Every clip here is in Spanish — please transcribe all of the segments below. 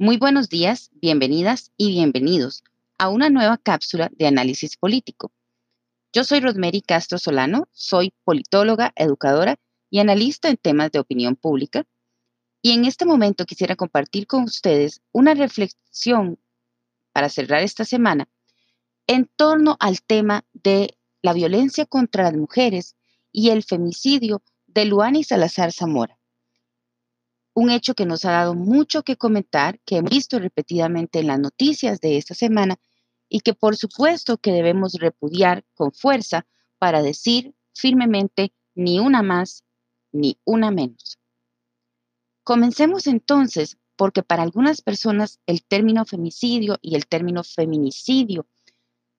Muy buenos días, bienvenidas y bienvenidos a una nueva cápsula de análisis político. Yo soy Rosemary Castro Solano, soy politóloga, educadora y analista en temas de opinión pública. Y en este momento quisiera compartir con ustedes una reflexión para cerrar esta semana en torno al tema de la violencia contra las mujeres y el femicidio de Luani Salazar Zamora un hecho que nos ha dado mucho que comentar, que hemos visto repetidamente en las noticias de esta semana y que por supuesto que debemos repudiar con fuerza para decir firmemente ni una más ni una menos. Comencemos entonces porque para algunas personas el término femicidio y el término feminicidio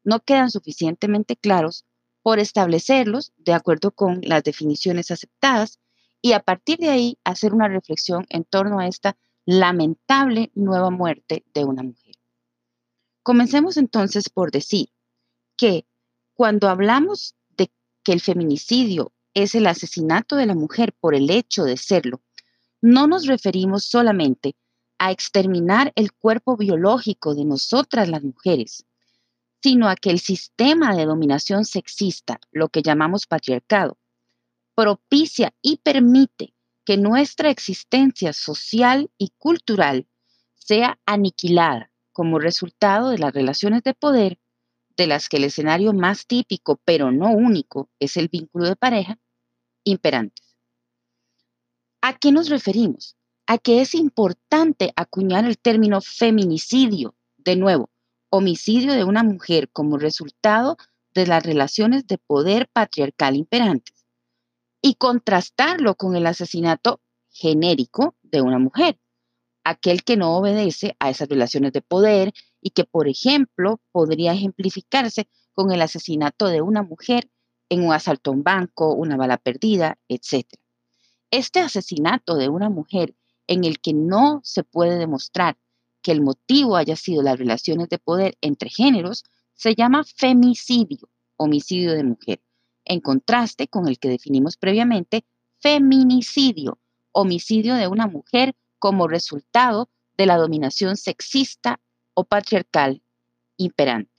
no quedan suficientemente claros por establecerlos de acuerdo con las definiciones aceptadas y a partir de ahí hacer una reflexión en torno a esta lamentable nueva muerte de una mujer. Comencemos entonces por decir que cuando hablamos de que el feminicidio es el asesinato de la mujer por el hecho de serlo, no nos referimos solamente a exterminar el cuerpo biológico de nosotras las mujeres, sino a que el sistema de dominación sexista, lo que llamamos patriarcado, propicia y permite que nuestra existencia social y cultural sea aniquilada como resultado de las relaciones de poder, de las que el escenario más típico, pero no único, es el vínculo de pareja, imperantes. ¿A qué nos referimos? A que es importante acuñar el término feminicidio, de nuevo, homicidio de una mujer como resultado de las relaciones de poder patriarcal imperantes y contrastarlo con el asesinato genérico de una mujer, aquel que no obedece a esas relaciones de poder y que, por ejemplo, podría ejemplificarse con el asesinato de una mujer en un asalto a un banco, una bala perdida, etc. Este asesinato de una mujer en el que no se puede demostrar que el motivo haya sido las relaciones de poder entre géneros se llama femicidio, homicidio de mujer en contraste con el que definimos previamente, feminicidio, homicidio de una mujer como resultado de la dominación sexista o patriarcal imperante.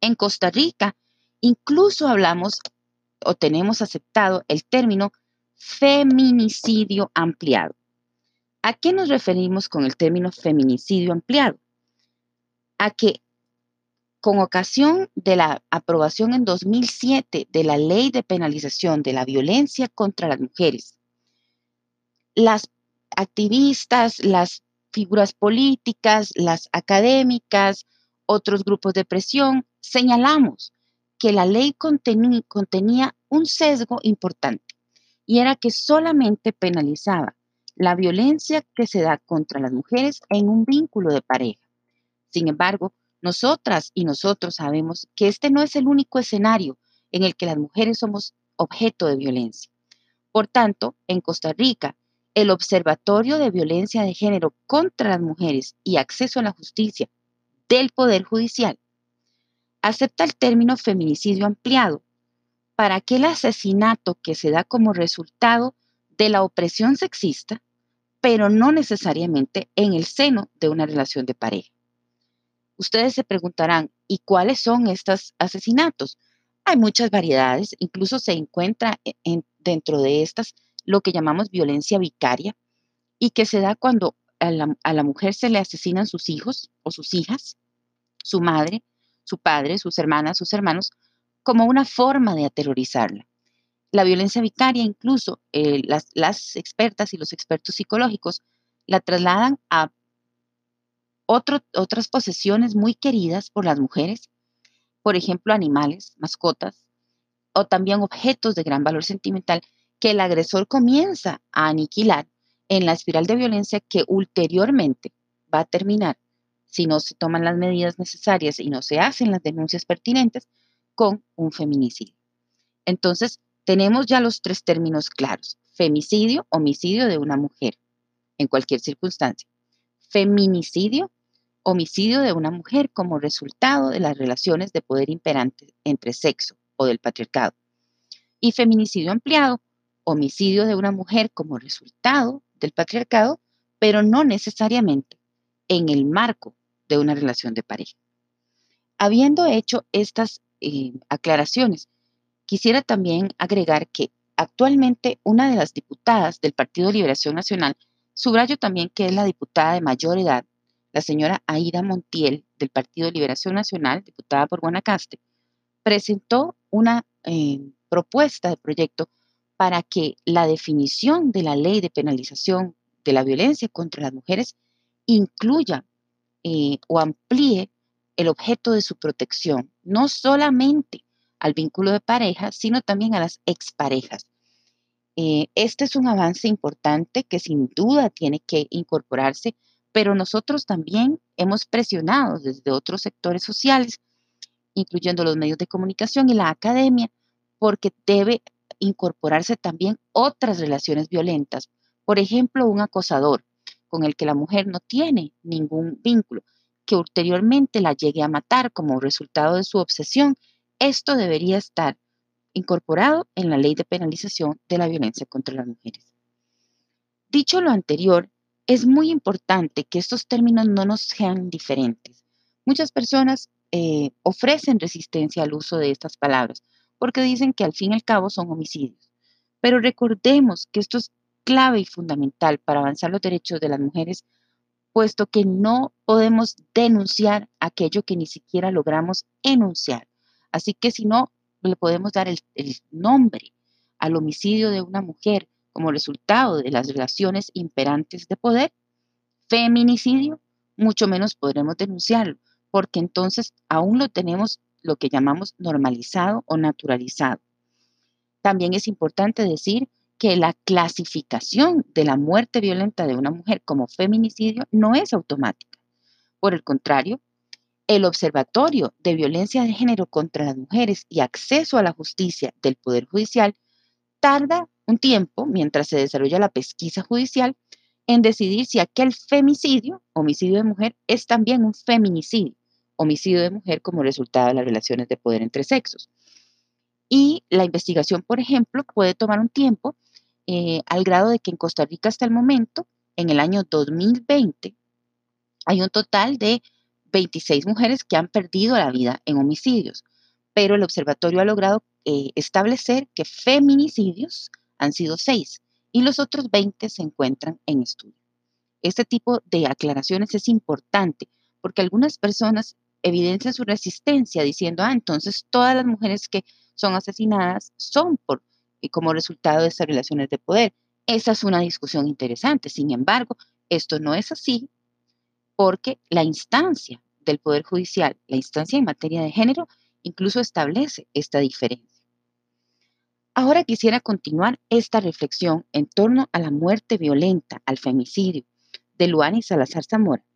En Costa Rica, incluso hablamos o tenemos aceptado el término feminicidio ampliado. ¿A qué nos referimos con el término feminicidio ampliado? A que con ocasión de la aprobación en 2007 de la Ley de Penalización de la Violencia contra las Mujeres, las activistas, las figuras políticas, las académicas, otros grupos de presión, señalamos que la ley contenía, un sesgo importante y era que solamente penalizaba la violencia que se da contra las mujeres en un vínculo de pareja. Sin embargo, nosotras y nosotros sabemos que este no es el único escenario en el que las mujeres somos objeto de violencia. Por tanto, en Costa Rica, el Observatorio de Violencia de Género contra las Mujeres y Acceso a la Justicia del Poder Judicial acepta el término feminicidio ampliado para aquel asesinato que se da como resultado de la opresión sexista, pero no necesariamente en el seno de una relación de pareja. Ustedes se preguntarán, ¿y cuáles son estos asesinatos? Hay muchas variedades, incluso se encuentra e-, dentro de estas lo que llamamos violencia vicaria y que se da cuando a la, mujer se le asesinan sus hijos o sus hijas, su madre, su padre, sus hermanas, sus hermanos, como una forma de aterrorizarla. La violencia vicaria, incluso eh, las, las, expertas y los expertos psicológicos la trasladan a otras posesiones muy queridas por las mujeres, por ejemplo, animales, mascotas, o también objetos de gran valor sentimental que el agresor comienza a aniquilar en la espiral de violencia que ulteriormente va a terminar, si no se toman las medidas necesarias y no se hacen las denuncias pertinentes, con un feminicidio. Entonces, tenemos ya los tres términos claros. Femicidio, homicidio de una mujer, en cualquier circunstancia. Feminicidio, homicidio de una mujer como resultado de las relaciones de poder imperantes entre sexo o del patriarcado. Y feminicidio ampliado, homicidio de una mujer como resultado del patriarcado, pero no necesariamente en el marco de una relación de pareja. Habiendo hecho estas eh, aclaraciones, quisiera también agregar que actualmente una de las diputadas del Partido Liberación Nacional, subrayo también que es la diputada de mayor edad, la señora Aida Montiel del Partido Liberación Nacional, diputada por Guanacaste, presentó una eh, propuesta de proyecto para que la definición de la ley de penalización de la violencia contra las mujeres incluya eh, o amplíe el objeto de su protección, no solamente al vínculo de pareja, sino también a las exparejas. Eh, este es un avance importante que sin duda tiene que incorporarse, pero nosotros también hemos presionado desde otros sectores sociales, incluyendo los medios de comunicación y la academia, porque debe incorporarse también otras relaciones violentas. Por ejemplo, un acosador con el que la mujer no tiene ningún vínculo, que ulteriormente la llegue a matar como resultado de su obsesión, esto debería estar incorporado en la ley de penalización de la violencia contra las mujeres. Dicho lo anterior, es muy importante que estos términos no nos sean diferentes. Muchas personas eh, ofrecen resistencia al uso de estas palabras porque dicen que al fin y al cabo son homicidios. Pero recordemos que esto es clave y fundamental para avanzar los derechos de las mujeres puesto que no podemos denunciar aquello que ni siquiera logramos enunciar. Así que si no le podemos dar el, nombre al homicidio de una mujer como resultado de las relaciones imperantes de poder, feminicidio, mucho menos podremos denunciarlo, porque entonces aún lo tenemos lo que llamamos normalizado o naturalizado. También es importante decir que la clasificación de la muerte violenta de una mujer como feminicidio no es automática. Por el contrario, el Observatorio de Violencia de Género contra las Mujeres y Acceso a la Justicia del Poder Judicial tarda un tiempo, mientras se desarrolla la pesquisa judicial, en decidir si aquel femicidio, homicidio de mujer, es también un feminicidio, homicidio de mujer como resultado de las relaciones de poder entre sexos. Y la investigación, por ejemplo, puede tomar un tiempo eh, al grado de que en Costa Rica hasta el momento, en el año 2020, hay un total de 26 mujeres que han perdido la vida en homicidios, pero el observatorio ha logrado eh, establecer que feminicidios han sido 6 y los otros 20 se encuentran en estudio. Este tipo de aclaraciones es importante porque algunas personas evidencian su resistencia diciendo, ah, entonces todas las mujeres que son asesinadas son por y como resultado de estas relaciones de poder. Esa es una discusión interesante. Sin embargo, esto no es así porque la instancia del Poder Judicial, la instancia en materia de género, incluso establece esta diferencia. Ahora quisiera continuar esta reflexión en torno a la muerte violenta, al femicidio de Luana y Salazar Zamora,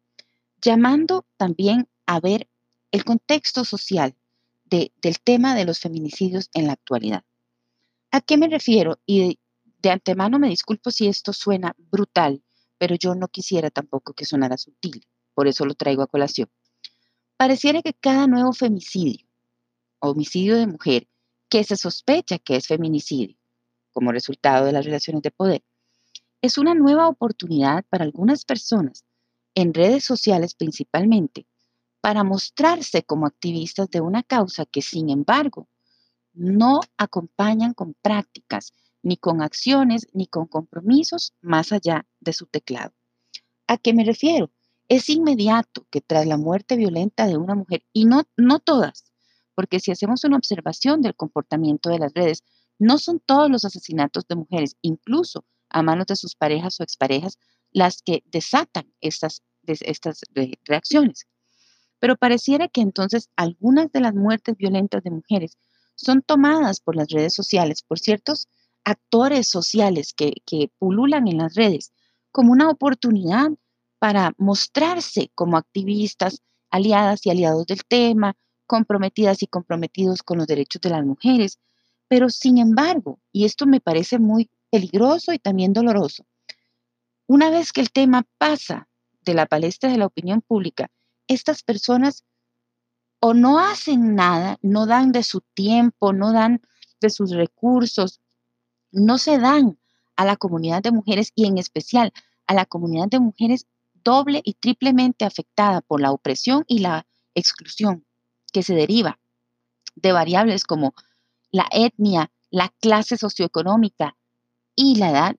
llamando también a ver el contexto social del tema de los feminicidios en la actualidad. ¿A qué me refiero? Y de, antemano me disculpo si esto suena brutal, pero yo no quisiera tampoco que sonara sutil, por eso lo traigo a colación. Pareciera que cada nuevo femicidio, homicidio de mujer, que se sospecha que es feminicidio, como resultado de las relaciones de poder, es una nueva oportunidad para algunas personas, en redes sociales principalmente, para mostrarse como activistas de una causa que, sin embargo, no acompañan con prácticas, ni con acciones, ni con compromisos más allá de su teclado. ¿A qué me refiero? Es inmediato que tras la muerte violenta de una mujer, y no, no todas, porque si hacemos una observación del comportamiento de las redes, no son todos los asesinatos de mujeres, incluso a manos de sus parejas o exparejas, las que desatan estas, estas reacciones. Pero pareciera que entonces algunas de las muertes violentas de mujeres son tomadas por las redes sociales, por ciertos actores sociales que, pululan en las redes, como una oportunidad para mostrarse como activistas, aliadas y aliados del tema, comprometidas y comprometidos con los derechos de las mujeres. Pero sin embargo, y esto me parece muy peligroso y también doloroso, una vez que el tema pasa de la palestra de la opinión pública, estas personas o no hacen nada, no dan de su tiempo, no dan de sus recursos, no se dan a la comunidad de mujeres y en especial a la comunidad de mujeres doble y triplemente afectada por la opresión y la exclusión que se deriva de variables como la etnia, la clase socioeconómica y la edad,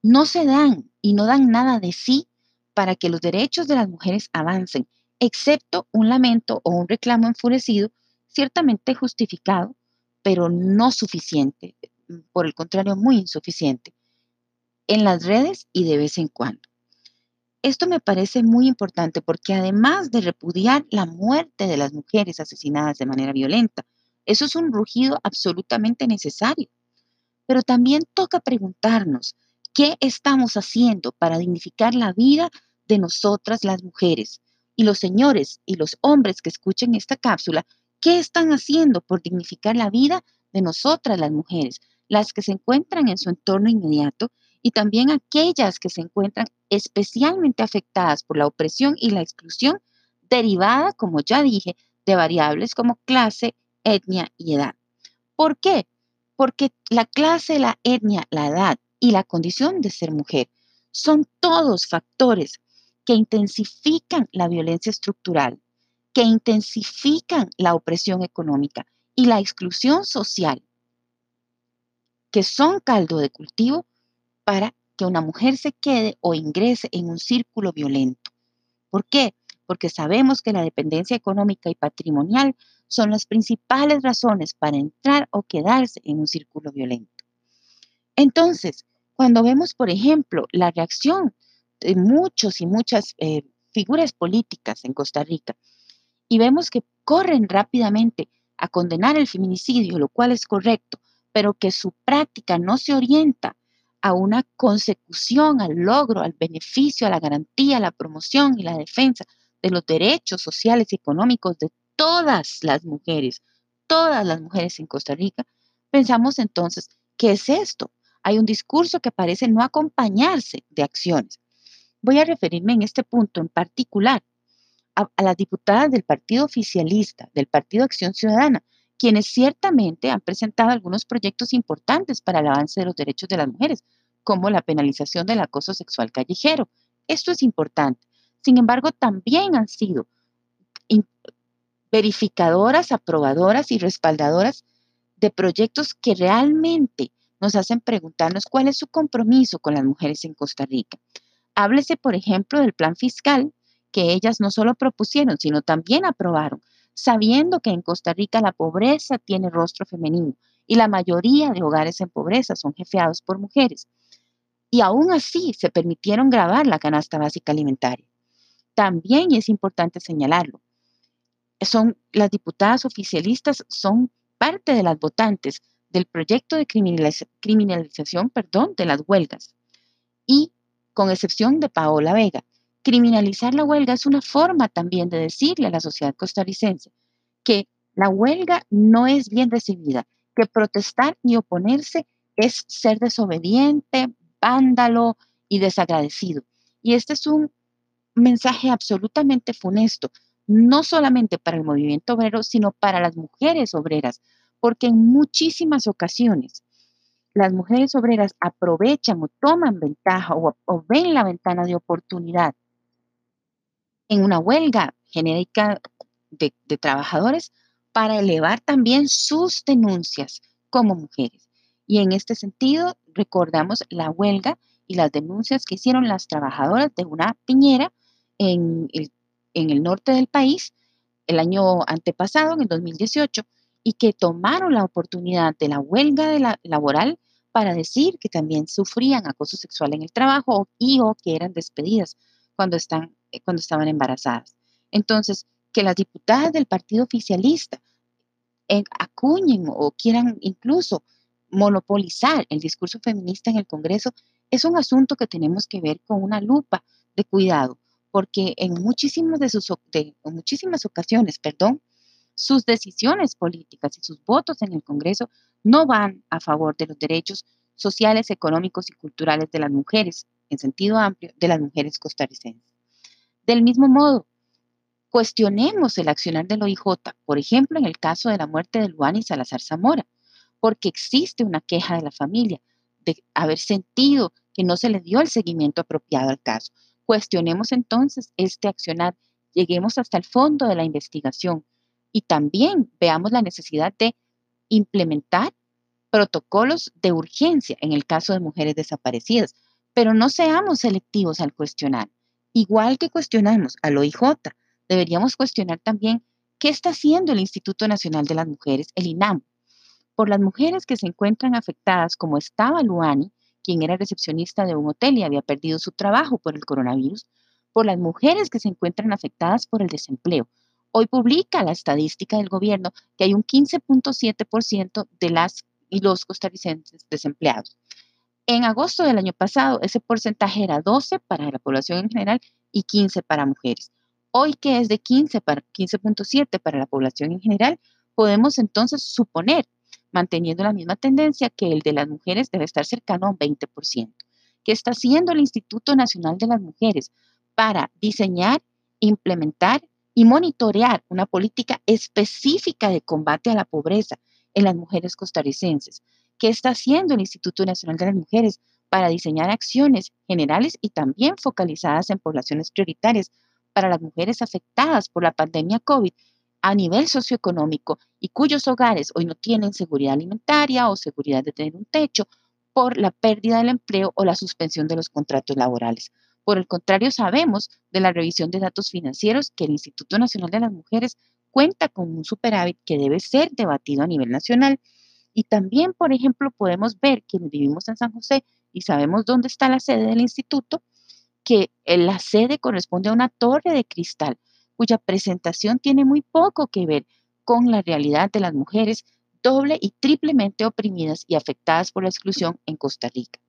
no se dan y no dan nada de sí para que los derechos de las mujeres avancen, excepto un lamento o un reclamo enfurecido, ciertamente justificado, pero no suficiente, por el contrario, muy insuficiente, en las redes y de vez en cuando. Esto me parece muy importante porque además de repudiar la muerte de las mujeres asesinadas de manera violenta, eso es un rugido absolutamente necesario. Pero también toca preguntarnos qué estamos haciendo para dignificar la vida de nosotras las mujeres. Y los señores y los hombres que escuchen esta cápsula, ¿qué están haciendo por dignificar la vida de nosotras las mujeres, las que se encuentran en su entorno inmediato y también aquellas que se encuentran especialmente afectadas por la opresión y la exclusión derivada, como ya dije, de variables como clase, etnia y edad. ¿Por qué? Porque la clase, la etnia, la edad y la condición de ser mujer son todos factores que intensifican la violencia estructural, que intensifican la opresión económica y la exclusión social, que son caldo de cultivo para que una mujer se quede o ingrese en un círculo violento. ¿Por qué? Porque sabemos que la dependencia económica y patrimonial son las principales razones para entrar o quedarse en un círculo violento. Entonces, cuando vemos, por ejemplo, la reacción de muchos y muchas eh, figuras políticas en Costa Rica y vemos que corren rápidamente a condenar el feminicidio, lo cual es correcto, pero que su práctica no se orienta a una consecución, al logro, al beneficio, a la garantía, a la promoción y la defensa de los derechos sociales y económicos de todas las mujeres, todas las mujeres en Costa Rica, pensamos entonces, ¿qué es esto? Hay un discurso que parece no acompañarse de acciones. Voy a referirme en este punto en particular a, a las diputadas del Partido Oficialista, del Partido Acción Ciudadana, quienes ciertamente han presentado algunos proyectos importantes para el avance de los derechos de las mujeres, como la penalización del acoso sexual callejero. Esto es importante. Sin embargo, también han sido verificadoras, aprobadoras y respaldadoras de proyectos que realmente nos hacen preguntarnos cuál es su compromiso con las mujeres en Costa Rica. Háblese, por ejemplo, del plan fiscal que ellas no solo propusieron, sino también aprobaron sabiendo que en Costa Rica la pobreza tiene rostro femenino y la mayoría de hogares en pobreza son jefeados por mujeres. Y aún así se permitieron grabar la canasta básica alimentaria. También es importante señalarlo. Son las diputadas oficialistas son parte de las votantes del proyecto de criminalización, perdón, de las huelgas. Y con excepción de Paola Vega, Criminalizar la huelga es una forma también de decirle a la sociedad costarricense que la huelga no es bien recibida, que protestar y oponerse es ser desobediente, vándalo y desagradecido. Y este es un mensaje absolutamente funesto, no solamente para el movimiento obrero, sino para las mujeres obreras, porque en muchísimas ocasiones las mujeres obreras aprovechan o toman ventaja o, o ven la ventana de oportunidad en una huelga genérica de, trabajadores para elevar también sus denuncias como mujeres. Y en este sentido, recordamos la huelga y las denuncias que hicieron las trabajadoras de una piñera en el, norte del país el año antepasado, en el 2018, y que tomaron la oportunidad de la huelga de la, laboral para decir que también sufrían acoso sexual en el trabajo y o que eran despedidas cuando están eh, cuando estaban embarazadas. Entonces, que las diputadas del partido oficialista eh, acuñen o quieran incluso monopolizar el discurso feminista en el Congreso es un asunto que tenemos que ver con una lupa de cuidado, porque en muchísimas, de sus, en muchísimas ocasiones, perdón, sus decisiones políticas y sus votos en el Congreso no van a favor de los derechos sociales, económicos y culturales de las mujeres, en sentido amplio, de las mujeres costarricenses. Del mismo modo, cuestionemos el accionar del OIJ, por ejemplo, en el caso de la muerte de Luan y Salazar Zamora, porque existe una queja de la familia de haber sentido que no se le dio el seguimiento apropiado al caso. Cuestionemos entonces este accionar, lleguemos hasta el fondo de la investigación y también veamos la necesidad de implementar protocolos de urgencia en el caso de mujeres desaparecidas, pero no seamos selectivos al cuestionar. Igual que cuestionamos al OIJ, deberíamos cuestionar también qué está haciendo el Instituto Nacional de las Mujeres, el INAM, por las mujeres que se encuentran afectadas, como estaba Luani, quien era recepcionista de un hotel y había perdido su trabajo por el coronavirus, por las mujeres que se encuentran afectadas por el desempleo. Hoy publica la estadística del gobierno que hay un 15.7% de las y los costarricenses desempleados. En agosto del año pasado, ese porcentaje era 12 para la población en general y 15 para mujeres. Hoy que es de 15 para 15.7 para la población en general, podemos entonces suponer manteniendo la misma tendencia que el de las mujeres debe estar cercano a un 20%. ¿Qué está haciendo el Instituto Nacional de las Mujeres para diseñar, implementar y monitorear una política específica de combate a la pobreza en las mujeres costarricenses? ¿Qué está haciendo el Instituto Nacional de las Mujeres para diseñar acciones generales y también focalizadas en poblaciones prioritarias para las mujeres afectadas por la pandemia COVID a nivel socioeconómico y cuyos hogares hoy no tienen seguridad alimentaria o seguridad de tener un techo por la pérdida del empleo o la suspensión de los contratos laborales. Por el contrario, sabemos de la revisión de datos financieros que el Instituto Nacional de las Mujeres cuenta con un superávit que debe ser debatido a nivel nacional. Y también, por ejemplo, podemos ver quienes vivimos en San José y sabemos dónde está la sede del instituto, que la sede corresponde a una torre de cristal cuya presentación tiene muy poco que ver con la realidad de las mujeres doble y triplemente oprimidas y afectadas por la exclusión en Costa Rica.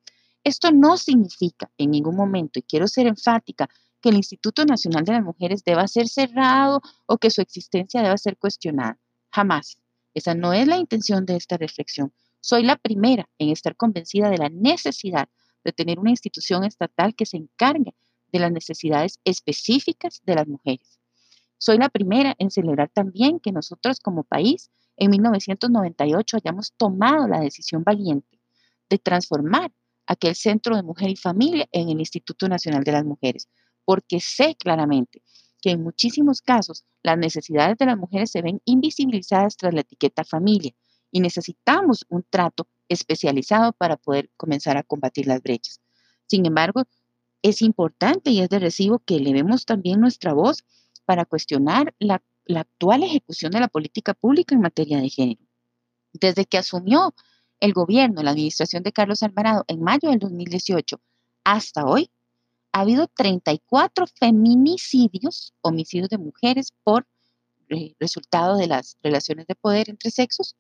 Esto no significa en ningún momento, y quiero ser enfática, que el Instituto Nacional de las Mujeres deba ser cerrado o que su existencia deba ser cuestionada. Jamás. Esa no es la intención de esta reflexión. Soy la primera en estar convencida de la necesidad de tener una institución estatal que se encargue de las necesidades específicas de las mujeres. Soy la primera en celebrar también que nosotros como país en 1998 hayamos tomado la decisión valiente de transformar aquel Centro de Mujer y Familia en el Instituto Nacional de las Mujeres, porque sé claramente que en muchísimos casos las necesidades de las mujeres se ven invisibilizadas tras la etiqueta familia y necesitamos un trato especializado para poder comenzar a combatir las brechas. Sin embargo, es importante y es de recibo que elevemos también nuestra voz para cuestionar la, actual ejecución de la política pública en materia de género. Desde que asumió el gobierno, la administración de Carlos Alvarado en mayo del 2018 hasta hoy, ha habido 34 feminicidios, homicidios de mujeres por eh, resultado de las relaciones de poder entre sexos,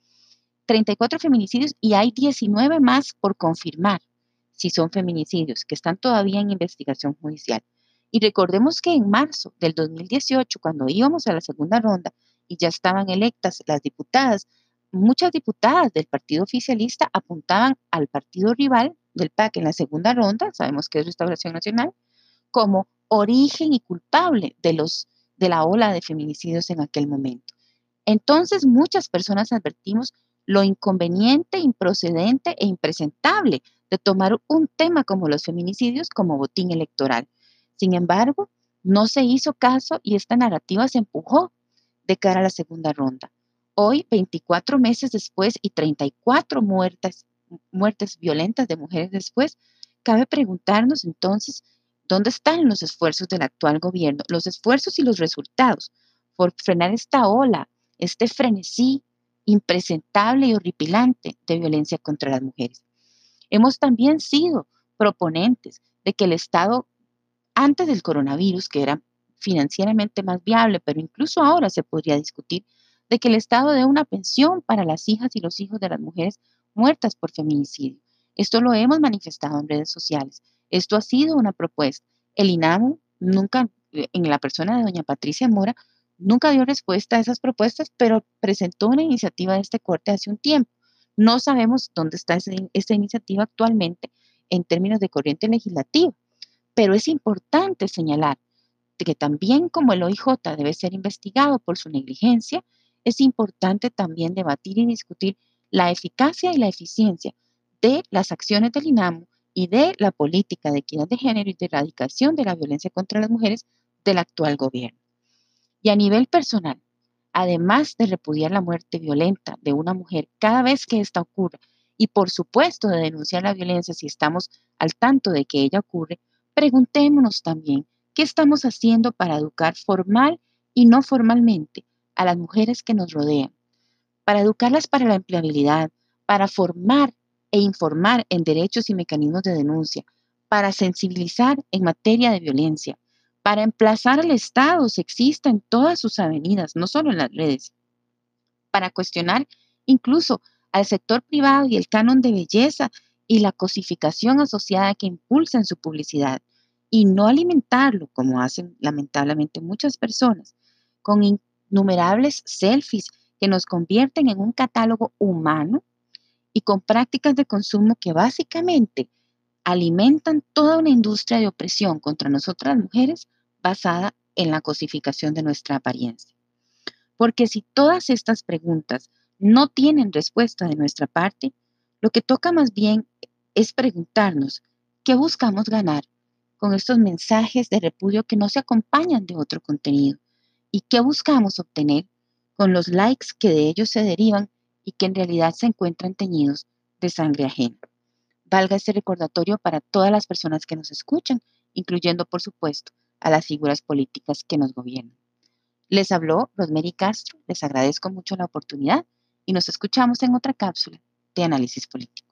34 feminicidios y hay 19 más por confirmar si son feminicidios que están todavía en investigación judicial. Y recordemos que en marzo del 2018, cuando íbamos a la segunda ronda y ya estaban electas las diputadas, muchas diputadas del partido oficialista apuntaban al partido rival del PAC en la segunda ronda, sabemos que es Restauración Nacional, como origen y culpable de, los, de la ola de feminicidios en aquel momento. Entonces muchas personas advertimos lo inconveniente, improcedente e impresentable de tomar un tema como los feminicidios como botín electoral. Sin embargo, no se hizo caso y esta narrativa se empujó de cara a la segunda ronda. Hoy, 24 meses después y 34 muertes, muertes violentas de mujeres después, cabe preguntarnos entonces dónde están los esfuerzos del actual gobierno, los esfuerzos y los resultados por frenar esta ola, este frenesí impresentable y horripilante de violencia contra las mujeres. Hemos también sido proponentes de que el Estado antes del coronavirus, que era financieramente más viable, pero incluso ahora se podría discutir de que el Estado dé una pensión para las hijas y los hijos de las mujeres muertas por feminicidio. Esto lo hemos manifestado en redes sociales. Esto ha sido una propuesta. El INAMU nunca, en la persona de doña Patricia Mora, nunca dio respuesta a esas propuestas, pero presentó una iniciativa de este corte hace un tiempo. No sabemos dónde está esa iniciativa actualmente en términos de corriente legislativa. Pero es importante señalar que también como el OIJ debe ser investigado por su negligencia, es importante también debatir y discutir la eficacia y la eficiencia de las acciones del INAMU y de la política de equidad de género y de erradicación de la violencia contra las mujeres del actual gobierno. Y a nivel personal, además de repudiar la muerte violenta de una mujer cada vez que esta ocurra y por supuesto de denunciar la violencia si estamos al tanto de que ella ocurre, preguntémonos también qué estamos haciendo para educar formal y no formalmente a las mujeres que nos rodean, para educarlas para la empleabilidad, para formar e informar en derechos y mecanismos de denuncia, para sensibilizar en materia de violencia, para emplazar al Estado sexista en todas sus avenidas, no solo en las redes, para cuestionar incluso al sector privado y el canon de belleza y la cosificación asociada que impulsa en su publicidad, y no alimentarlo, como hacen lamentablemente muchas personas, con innumerables selfies que nos convierten en un catálogo humano y con prácticas de consumo que básicamente alimentan toda una industria de opresión contra nosotras mujeres basada en la cosificación de nuestra apariencia. Porque si todas estas preguntas no tienen respuesta de nuestra parte, lo que toca más bien es preguntarnos qué buscamos ganar con estos mensajes de repudio que no se acompañan de otro contenido y qué buscamos obtener con los likes que de ellos se derivan y que en realidad se encuentran teñidos de sangre ajena. Valga este recordatorio para todas las personas que nos escuchan, incluyendo, por supuesto, a las figuras políticas que nos gobiernan. Les habló Rosemary Castro, les agradezco mucho la oportunidad y nos escuchamos en otra cápsula de análisis político.